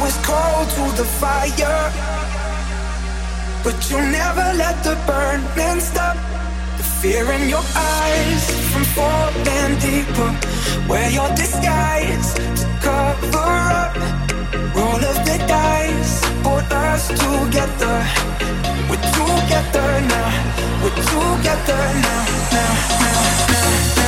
was cold to the fire, but you never let the burning stop. The fear in your eyes from falling deeper. Wear your disguise to cover up. Roll of the dice, put us together. We're together now. We're together now, now, now, now. now.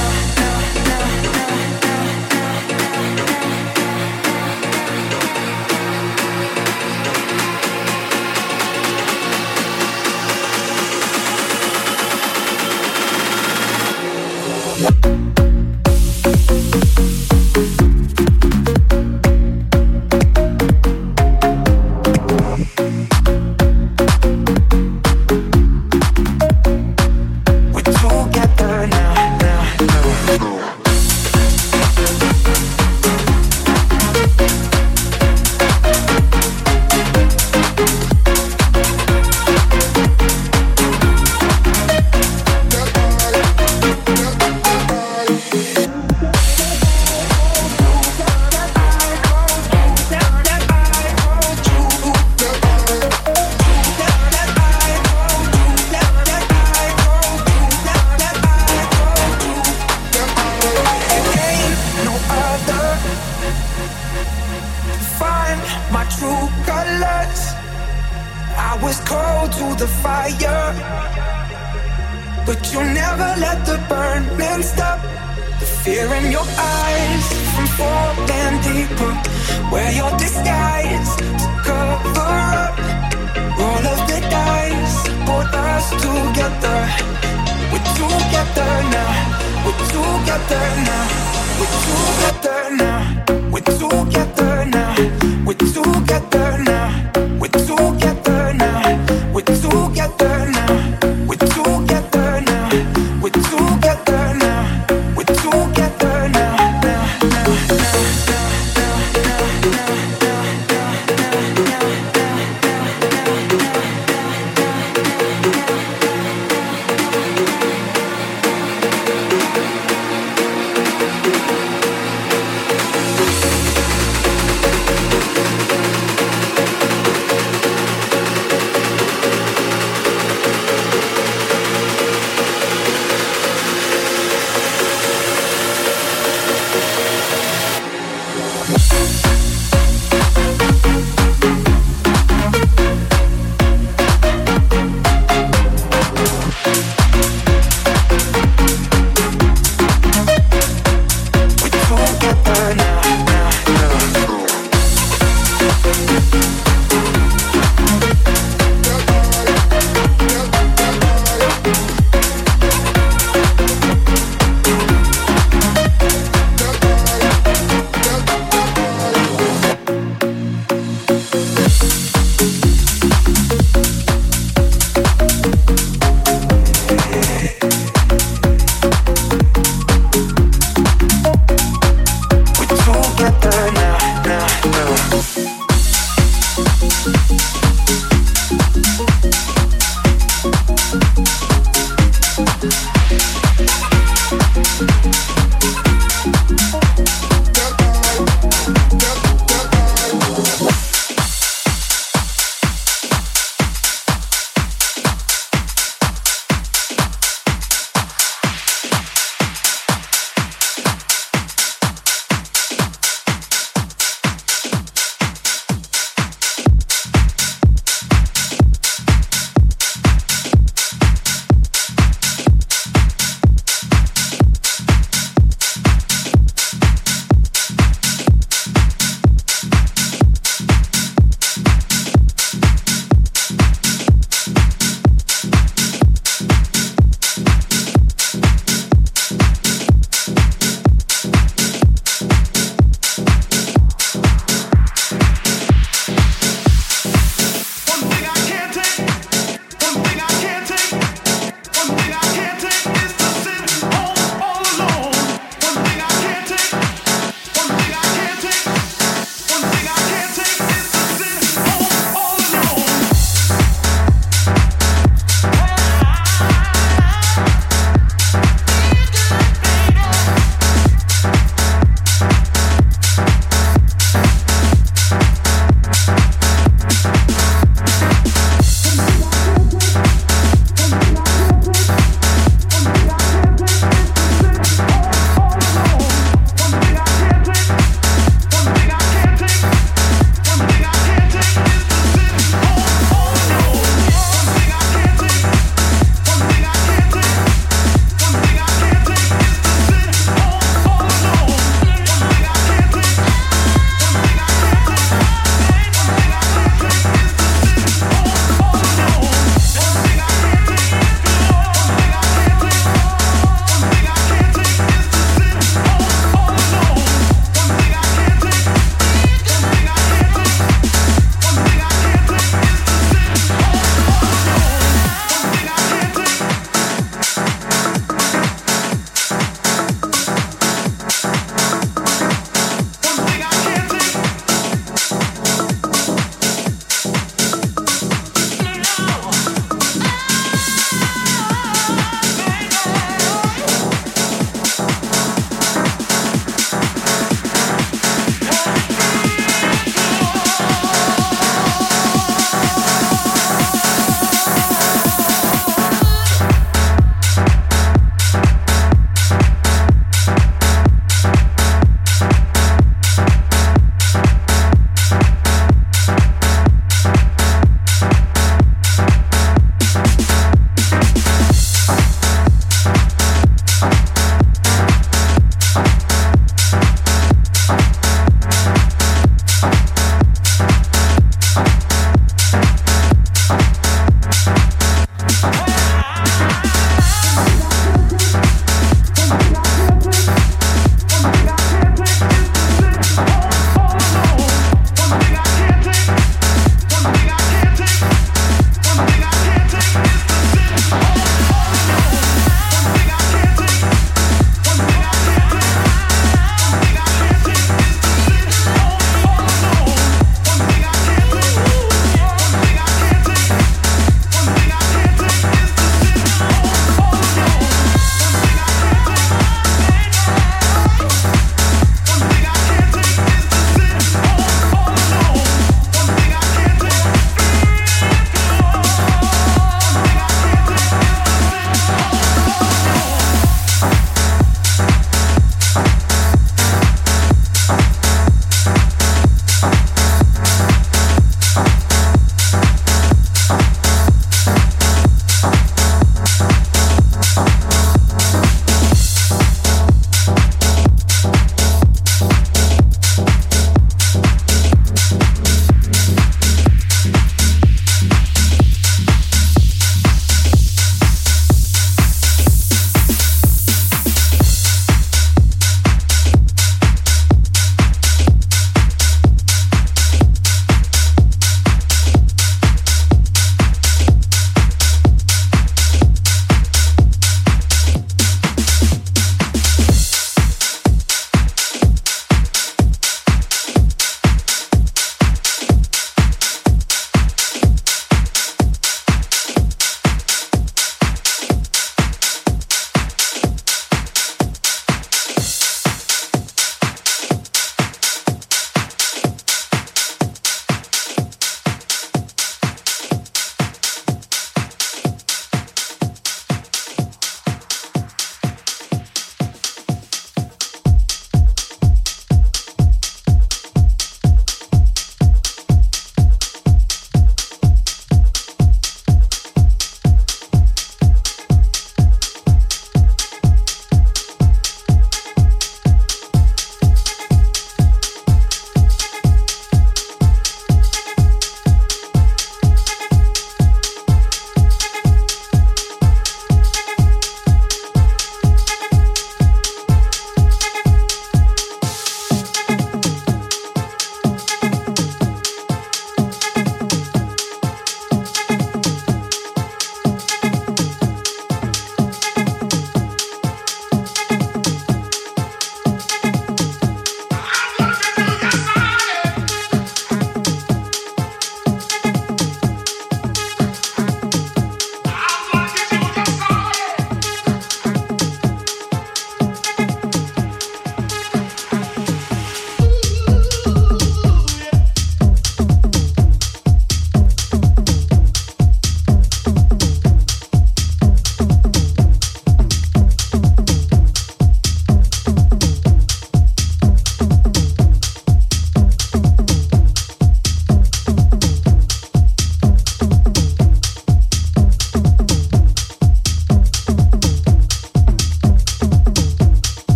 But you never let the burning stop. The fear in your eyes from falling deeper, wear your disguise to cover up. Roll of the dice, put us together. We're together now. We're together now. We're together now. We're together now. We're together now. We're together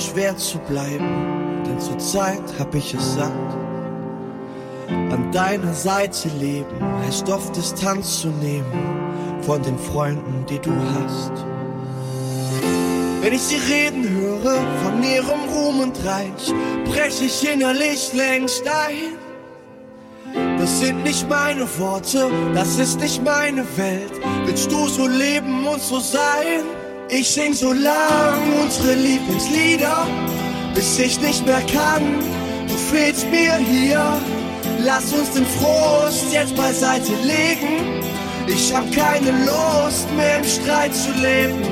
schwer zu bleiben, denn zur Zeit hab ich es satt. An deiner Seite leben, heißt oft Distanz zu nehmen von den Freunden, die du hast. Wenn ich sie reden höre von ihrem Ruhm und Reich, brech ich innerlich längst ein. Das sind nicht meine Worte, das ist nicht meine Welt. Willst du so leben und so sein? Ich sing so lang unsere Lieblingslieder, bis ich nicht mehr kann. Du fehlst mir hier. Lass uns den Frust jetzt beiseite legen. Ich hab keine Lust mehr im Streit zu leben.